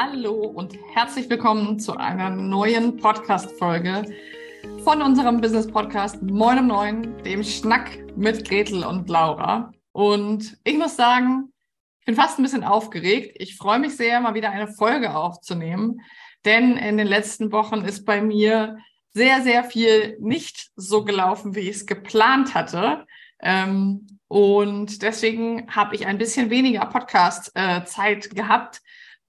Hallo und herzlich willkommen zu einer neuen Podcast-Folge von unserem Business-Podcast Moin um Neun, dem Schnack mit Gretel und Laura. Und ich muss sagen, ich bin fast ein bisschen aufgeregt. Ich freue mich sehr, mal wieder eine Folge aufzunehmen, denn in den letzten Wochen ist bei mir sehr, sehr viel nicht so gelaufen, wie ich es geplant hatte. Ähm, und deswegen habe ich ein bisschen weniger Podcast-Zeit äh, gehabt.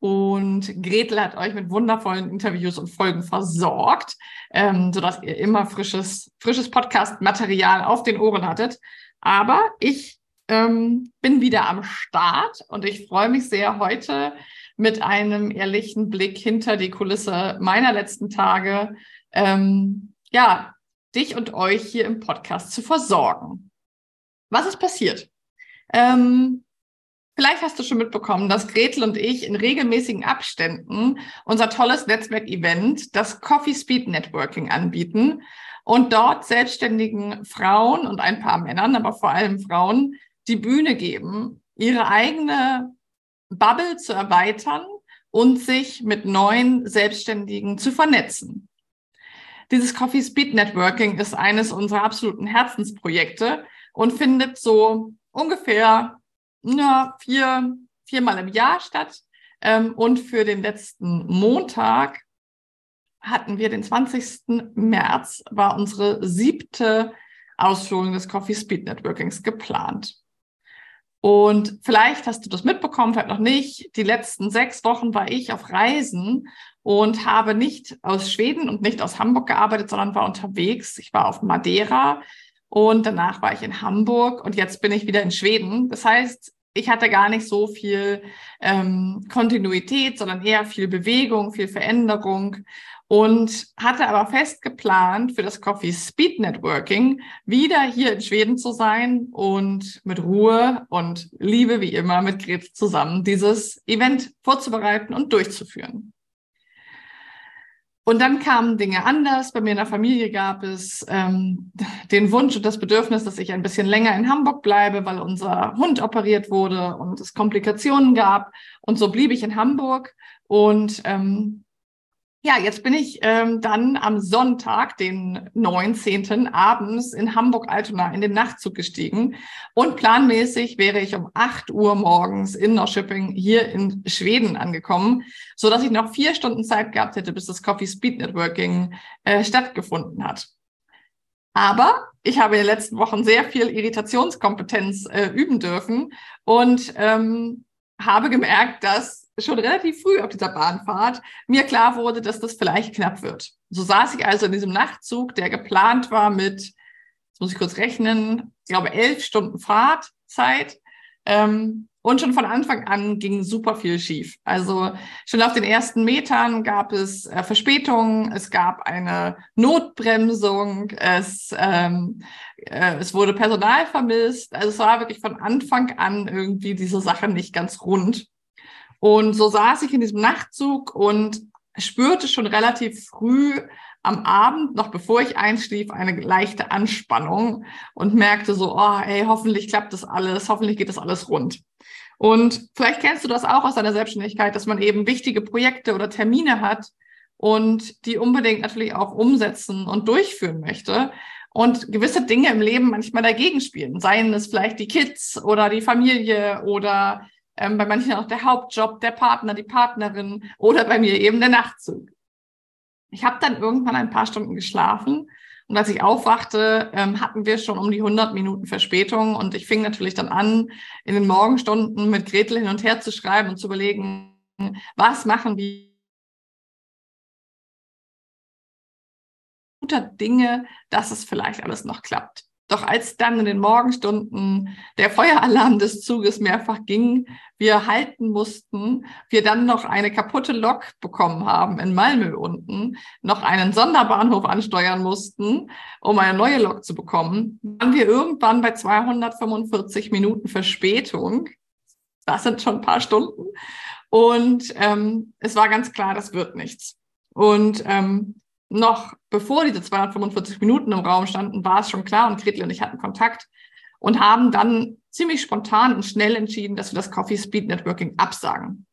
Und Gretel hat euch mit wundervollen Interviews und Folgen versorgt, ähm, sodass ihr immer frisches, frisches Podcast-Material auf den Ohren hattet. Aber ich ähm, bin wieder am Start und ich freue mich sehr heute mit einem ehrlichen Blick hinter die Kulisse meiner letzten Tage, ähm, ja, dich und euch hier im Podcast zu versorgen. Was ist passiert? Ähm, vielleicht hast du schon mitbekommen, dass Gretel und ich in regelmäßigen Abständen unser tolles Netzwerk-Event, das Coffee Speed Networking, anbieten und dort selbstständigen Frauen und ein paar Männern, aber vor allem Frauen, die Bühne geben, ihre eigene Bubble zu erweitern und sich mit neuen Selbstständigen zu vernetzen. Dieses Coffee Speed Networking ist eines unserer absoluten Herzensprojekte und findet so ungefähr ja, vier, viermal im Jahr statt. Ähm, und für den letzten Montag hatten wir den 20. März, war unsere siebte Ausführung des Coffee Speed Networkings geplant. Und vielleicht hast du das mitbekommen, vielleicht noch nicht. Die letzten sechs Wochen war ich auf Reisen und habe nicht aus Schweden und nicht aus Hamburg gearbeitet, sondern war unterwegs. Ich war auf Madeira, und danach war ich in Hamburg und jetzt bin ich wieder in Schweden. Das heißt, ich hatte gar nicht so viel ähm, Kontinuität, sondern eher viel Bewegung, viel Veränderung und hatte aber fest geplant, für das Coffee Speed Networking wieder hier in Schweden zu sein und mit Ruhe und Liebe wie immer mit Gret zusammen dieses Event vorzubereiten und durchzuführen. Und dann kamen Dinge anders. Bei mir in der Familie gab es ähm, den Wunsch und das Bedürfnis, dass ich ein bisschen länger in Hamburg bleibe, weil unser Hund operiert wurde und es Komplikationen gab. Und so blieb ich in Hamburg. Und ähm, ja, jetzt bin ich ähm, dann am Sonntag, den 19. abends in Hamburg-Altona in den Nachtzug gestiegen und planmäßig wäre ich um 8 Uhr morgens in Norrköping hier in Schweden angekommen, so dass ich noch vier Stunden Zeit gehabt hätte, bis das Coffee Speed Networking äh, stattgefunden hat. Aber ich habe in den letzten Wochen sehr viel Irritationskompetenz äh, üben dürfen und ähm, habe gemerkt, dass schon relativ früh auf dieser Bahnfahrt mir klar wurde, dass das vielleicht knapp wird. So saß ich also in diesem Nachtzug, der geplant war mit, jetzt muss ich kurz rechnen, ich glaube elf Stunden Fahrtzeit. Ähm, und schon von Anfang an ging super viel schief. Also schon auf den ersten Metern gab es äh, Verspätungen, es gab eine Notbremsung, es, ähm, äh, es wurde Personal vermisst. Also es war wirklich von Anfang an irgendwie diese Sache nicht ganz rund. Und so saß ich in diesem Nachtzug und spürte schon relativ früh am Abend, noch bevor ich einschlief, eine leichte Anspannung und merkte so, oh, ey, hoffentlich klappt das alles, hoffentlich geht das alles rund. Und vielleicht kennst du das auch aus deiner Selbstständigkeit, dass man eben wichtige Projekte oder Termine hat und die unbedingt natürlich auch umsetzen und durchführen möchte und gewisse Dinge im Leben manchmal dagegen spielen. Seien es vielleicht die Kids oder die Familie oder ähm, bei manchen auch der Hauptjob, der Partner, die Partnerin oder bei mir eben der Nachtzug. Ich habe dann irgendwann ein paar Stunden geschlafen und als ich aufwachte, ähm, hatten wir schon um die 100 Minuten Verspätung und ich fing natürlich dann an, in den Morgenstunden mit Gretel hin und her zu schreiben und zu überlegen, was machen wir guter Dinge, dass es vielleicht alles noch klappt. Doch als dann in den Morgenstunden der Feueralarm des Zuges mehrfach ging, wir halten mussten, wir dann noch eine kaputte Lok bekommen haben in Malmö unten, noch einen Sonderbahnhof ansteuern mussten, um eine neue Lok zu bekommen, waren wir irgendwann bei 245 Minuten Verspätung. Das sind schon ein paar Stunden. Und ähm, es war ganz klar, das wird nichts. Und ähm, noch bevor diese 245 Minuten im Raum standen, war es schon klar und Gretel und ich hatten Kontakt und haben dann ziemlich spontan und schnell entschieden, dass wir das Coffee Speed Networking absagen.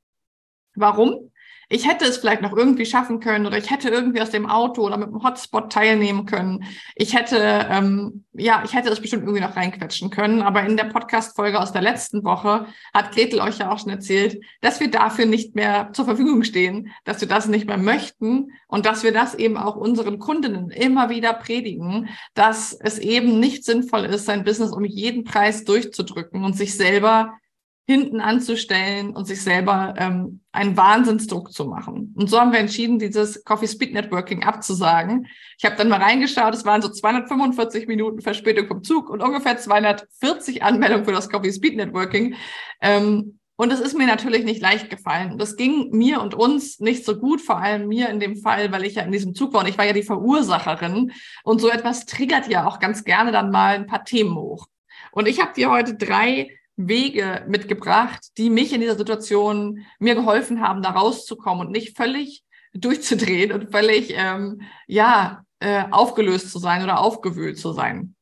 Warum? Ich hätte es vielleicht noch irgendwie schaffen können oder ich hätte irgendwie aus dem Auto oder mit dem Hotspot teilnehmen können. Ich hätte, ähm, ja, ich hätte es bestimmt irgendwie noch reinquetschen können. Aber in der Podcast-Folge aus der letzten Woche hat Gretel euch ja auch schon erzählt, dass wir dafür nicht mehr zur Verfügung stehen, dass wir das nicht mehr möchten und dass wir das eben auch unseren Kundinnen immer wieder predigen, dass es eben nicht sinnvoll ist, sein Business um jeden Preis durchzudrücken und sich selber hinten anzustellen und sich selber ähm, einen Wahnsinnsdruck zu machen. Und so haben wir entschieden, dieses Coffee Speed Networking abzusagen. Ich habe dann mal reingeschaut, es waren so 245 Minuten Verspätung vom Zug und ungefähr 240 Anmeldungen für das Coffee Speed Networking. Ähm, und es ist mir natürlich nicht leicht gefallen. Das ging mir und uns nicht so gut, vor allem mir in dem Fall, weil ich ja in diesem Zug war und ich war ja die Verursacherin. Und so etwas triggert ja auch ganz gerne dann mal ein paar Themen hoch. Und ich habe dir heute drei Wege mitgebracht, die mich in dieser Situation mir geholfen haben, da rauszukommen und nicht völlig durchzudrehen und völlig ähm, ja äh, aufgelöst zu sein oder aufgewühlt zu sein.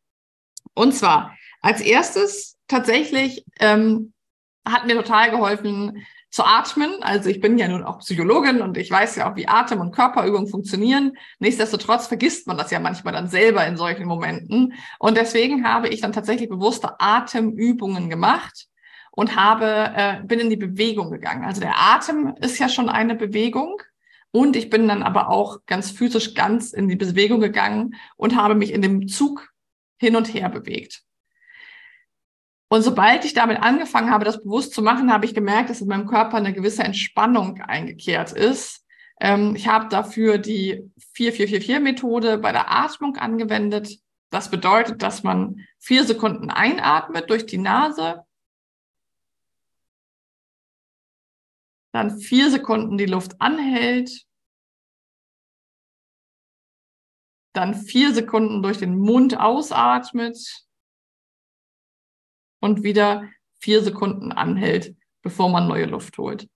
Und zwar als erstes tatsächlich ähm, hat mir total geholfen, zu atmen. Also ich bin ja nun auch Psychologin und ich weiß ja auch, wie Atem- und Körperübungen funktionieren. Nichtsdestotrotz vergisst man das ja manchmal dann selber in solchen Momenten. Und deswegen habe ich dann tatsächlich bewusste Atemübungen gemacht und habe, äh, bin in die Bewegung gegangen. Also der Atem ist ja schon eine Bewegung. Und ich bin dann aber auch ganz physisch ganz in die Bewegung gegangen und habe mich in dem Zug hin und her bewegt. Und sobald ich damit angefangen habe, das bewusst zu machen, habe ich gemerkt, dass in meinem Körper eine gewisse Entspannung eingekehrt ist. Ähm, ich habe dafür die 4444-Methode bei der Atmung angewendet. Das bedeutet, dass man vier Sekunden einatmet durch die Nase, dann vier Sekunden die Luft anhält, dann vier Sekunden durch den Mund ausatmet und wieder vier Sekunden anhält, bevor man neue Luft holt.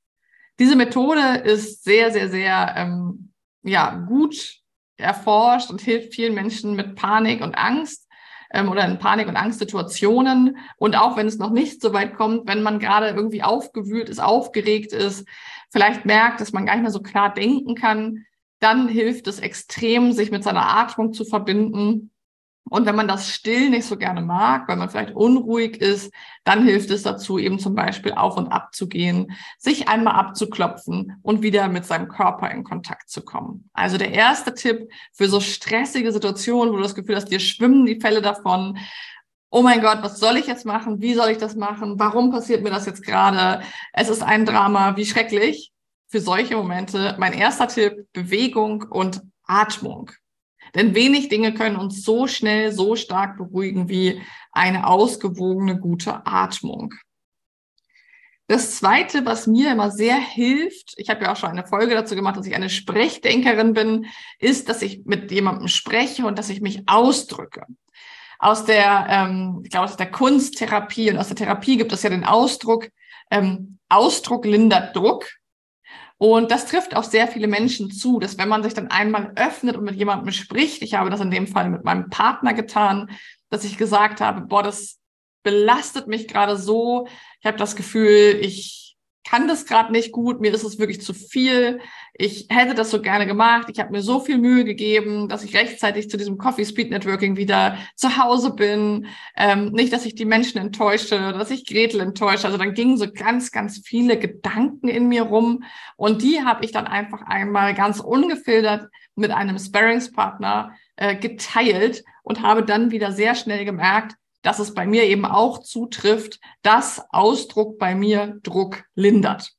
Diese Methode ist sehr, sehr, sehr ähm, ja, gut erforscht und hilft vielen Menschen mit Panik und Angst ähm, oder in Panik- und Angstsituationen. Und auch wenn es noch nicht so weit kommt, wenn man gerade irgendwie aufgewühlt ist, aufgeregt ist, vielleicht merkt, dass man gar nicht mehr so klar denken kann, dann hilft es extrem, sich mit seiner Atmung zu verbinden und wenn man das still nicht so gerne mag, weil man vielleicht unruhig ist, dann hilft es dazu, eben zum Beispiel auf und ab zu gehen, sich einmal abzuklopfen und wieder mit seinem Körper in Kontakt zu kommen. Also der erste Tipp für so stressige Situationen, wo du das Gefühl hast, dir schwimmen die Fälle davon. Oh mein Gott, was soll ich jetzt machen? Wie soll ich das machen? Warum passiert mir das jetzt gerade? Es ist ein Drama, wie schrecklich. Für solche Momente mein erster Tipp, Bewegung und Atmung. Denn wenig Dinge können uns so schnell, so stark beruhigen wie eine ausgewogene, gute Atmung. Das Zweite, was mir immer sehr hilft, ich habe ja auch schon eine Folge dazu gemacht, dass ich eine Sprechdenkerin bin, ist, dass ich mit jemandem spreche und dass ich mich ausdrücke. Aus der, ähm, ich glaube, aus der Kunsttherapie und aus der Therapie gibt es ja den Ausdruck, ähm, Ausdruck lindert Druck. Und das trifft auch sehr viele Menschen zu, dass wenn man sich dann einmal öffnet und mit jemandem spricht, ich habe das in dem Fall mit meinem Partner getan, dass ich gesagt habe, boah, das belastet mich gerade so. Ich habe das Gefühl, ich kann das gerade nicht gut, mir ist es wirklich zu viel. Ich hätte das so gerne gemacht. Ich habe mir so viel Mühe gegeben, dass ich rechtzeitig zu diesem Coffee Speed Networking wieder zu Hause bin. Ähm, nicht, dass ich die Menschen enttäusche, dass ich Gretel enttäusche. Also dann gingen so ganz, ganz viele Gedanken in mir rum. Und die habe ich dann einfach einmal ganz ungefiltert mit einem Sparringspartner äh, geteilt und habe dann wieder sehr schnell gemerkt, dass es bei mir eben auch zutrifft, dass Ausdruck bei mir Druck lindert.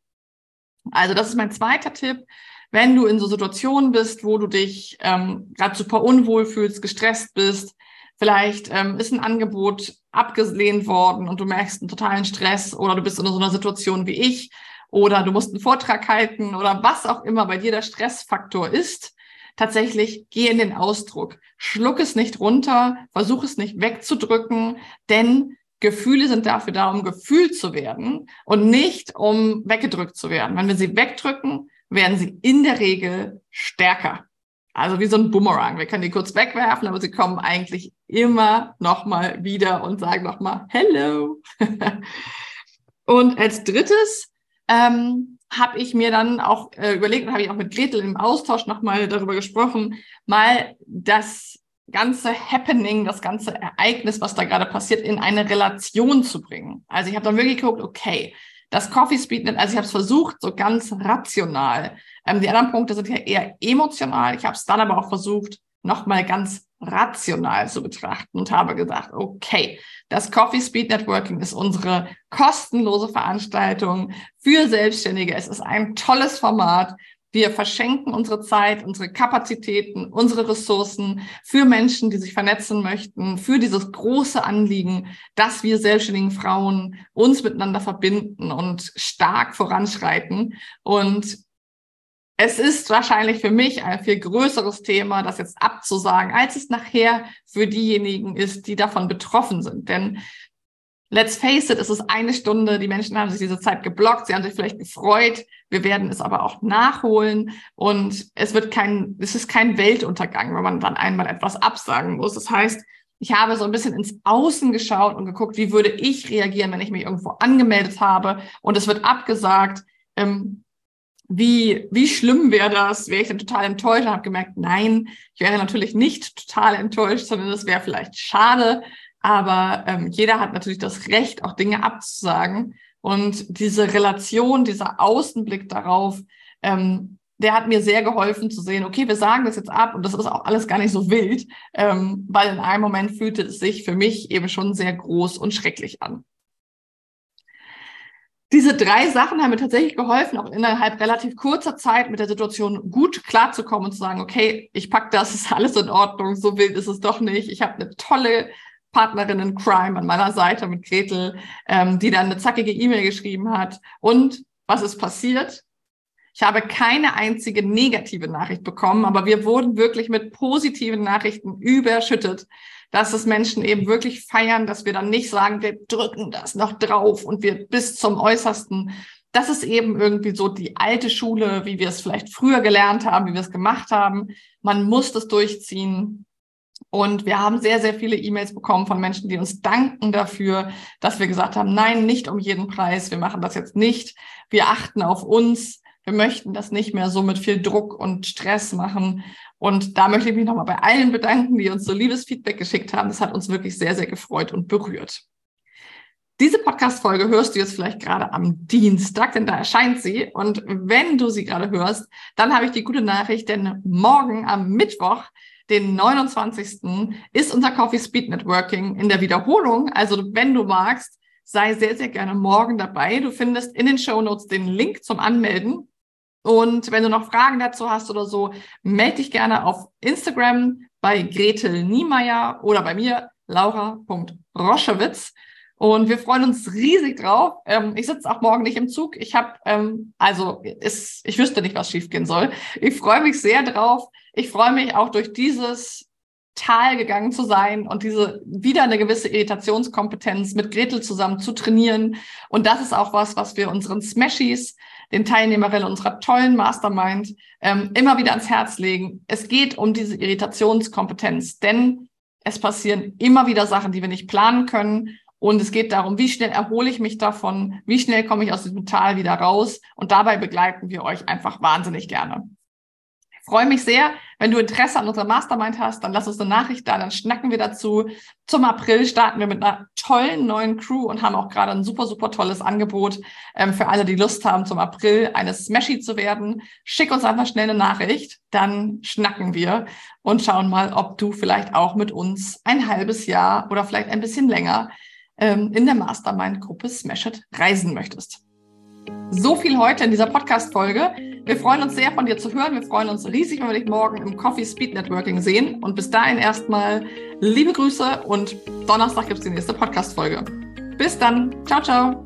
Also das ist mein zweiter Tipp. Wenn du in so Situationen bist, wo du dich ähm, gerade super unwohl fühlst, gestresst bist, vielleicht ähm, ist ein Angebot abgelehnt worden und du merkst einen totalen Stress oder du bist in so einer Situation wie ich oder du musst einen Vortrag halten oder was auch immer bei dir der Stressfaktor ist, tatsächlich geh in den Ausdruck. Schluck es nicht runter, versuch es nicht wegzudrücken, denn Gefühle sind dafür da, um gefühlt zu werden und nicht um weggedrückt zu werden. Wenn wir sie wegdrücken, werden sie in der Regel stärker. Also wie so ein Boomerang. Wir können die kurz wegwerfen, aber sie kommen eigentlich immer nochmal wieder und sagen nochmal Hello. und als drittes ähm, habe ich mir dann auch äh, überlegt und habe ich auch mit Gretel im Austausch nochmal darüber gesprochen, mal das ganze Happening, das ganze Ereignis, was da gerade passiert, in eine Relation zu bringen. Also ich habe dann wirklich geguckt, okay, das Coffee Speednet, also ich habe es versucht, so ganz rational. Ähm, die anderen Punkte sind ja eher emotional. Ich habe es dann aber auch versucht, nochmal ganz rational zu betrachten und habe gesagt, okay, das Coffee Speed Networking ist unsere kostenlose Veranstaltung für Selbstständige. Es ist ein tolles Format. Wir verschenken unsere Zeit, unsere Kapazitäten, unsere Ressourcen für Menschen, die sich vernetzen möchten, für dieses große Anliegen, dass wir selbstständigen Frauen uns miteinander verbinden und stark voranschreiten. Und es ist wahrscheinlich für mich ein viel größeres Thema, das jetzt abzusagen, als es nachher für diejenigen ist, die davon betroffen sind. Denn let's face it, es ist eine Stunde, die Menschen haben sich diese Zeit geblockt, sie haben sich vielleicht gefreut, wir werden es aber auch nachholen und es wird kein, es ist kein Weltuntergang, wenn man dann einmal etwas absagen muss. Das heißt, ich habe so ein bisschen ins Außen geschaut und geguckt, wie würde ich reagieren, wenn ich mich irgendwo angemeldet habe und es wird abgesagt. Ähm, wie, wie schlimm wäre das? Wäre ich dann total enttäuscht und habe gemerkt, nein, ich wäre natürlich nicht total enttäuscht, sondern es wäre vielleicht schade. Aber ähm, jeder hat natürlich das Recht, auch Dinge abzusagen. Und diese Relation, dieser Außenblick darauf, ähm, der hat mir sehr geholfen zu sehen, okay, wir sagen das jetzt ab und das ist auch alles gar nicht so wild, ähm, weil in einem Moment fühlte es sich für mich eben schon sehr groß und schrecklich an diese drei Sachen haben mir tatsächlich geholfen, auch innerhalb relativ kurzer Zeit mit der Situation gut klarzukommen und zu sagen, okay, ich pack das, ist alles in Ordnung, so wild ist es doch nicht. Ich habe eine tolle Partnerin in Crime an meiner Seite mit Gretel, ähm, die dann eine zackige E-Mail geschrieben hat. Und was ist passiert? Ich habe keine einzige negative Nachricht bekommen, aber wir wurden wirklich mit positiven Nachrichten überschüttet dass es Menschen eben wirklich feiern, dass wir dann nicht sagen, wir drücken das noch drauf und wir bis zum Äußersten. Das ist eben irgendwie so die alte Schule, wie wir es vielleicht früher gelernt haben, wie wir es gemacht haben. Man muss das durchziehen. Und wir haben sehr, sehr viele E-Mails bekommen von Menschen, die uns danken dafür, dass wir gesagt haben, nein, nicht um jeden Preis. Wir machen das jetzt nicht. Wir achten auf uns. Wir möchten das nicht mehr so mit viel Druck und Stress machen. Und da möchte ich mich nochmal bei allen bedanken, die uns so liebes Feedback geschickt haben. Das hat uns wirklich sehr, sehr gefreut und berührt. Diese Podcast-Folge hörst du jetzt vielleicht gerade am Dienstag, denn da erscheint sie. Und wenn du sie gerade hörst, dann habe ich die gute Nachricht, denn morgen am Mittwoch, den 29. ist unser Coffee Speed Networking in der Wiederholung. Also wenn du magst, sei sehr, sehr gerne morgen dabei. Du findest in den Show Notes den Link zum Anmelden. Und wenn du noch Fragen dazu hast oder so, melde dich gerne auf Instagram bei Gretel Niemeyer oder bei mir laura.roschewitz. Und wir freuen uns riesig drauf. Ähm, ich sitze auch morgen nicht im Zug. Ich habe, ähm, also ist, ich wüsste nicht, was schiefgehen soll. Ich freue mich sehr drauf. Ich freue mich auch durch dieses Tal gegangen zu sein und diese wieder eine gewisse Irritationskompetenz mit Gretel zusammen zu trainieren. Und das ist auch was, was wir unseren Smashies den Teilnehmerinnen unserer tollen Mastermind ähm, immer wieder ans Herz legen. Es geht um diese Irritationskompetenz, denn es passieren immer wieder Sachen, die wir nicht planen können. Und es geht darum, wie schnell erhole ich mich davon, wie schnell komme ich aus diesem Tal wieder raus. Und dabei begleiten wir euch einfach wahnsinnig gerne freue mich sehr. Wenn du Interesse an unserer Mastermind hast, dann lass uns eine Nachricht da, dann schnacken wir dazu. Zum April starten wir mit einer tollen neuen Crew und haben auch gerade ein super, super tolles Angebot ähm, für alle, die Lust haben, zum April eine Smashy zu werden. Schick uns einfach schnell eine Nachricht, dann schnacken wir und schauen mal, ob du vielleicht auch mit uns ein halbes Jahr oder vielleicht ein bisschen länger ähm, in der Mastermind-Gruppe Smash It reisen möchtest. So viel heute in dieser Podcast-Folge. Wir freuen uns sehr, von dir zu hören. Wir freuen uns riesig, wenn wir dich morgen im Coffee Speed Networking sehen. Und bis dahin erstmal liebe Grüße und Donnerstag gibt es die nächste Podcast-Folge. Bis dann. Ciao, ciao.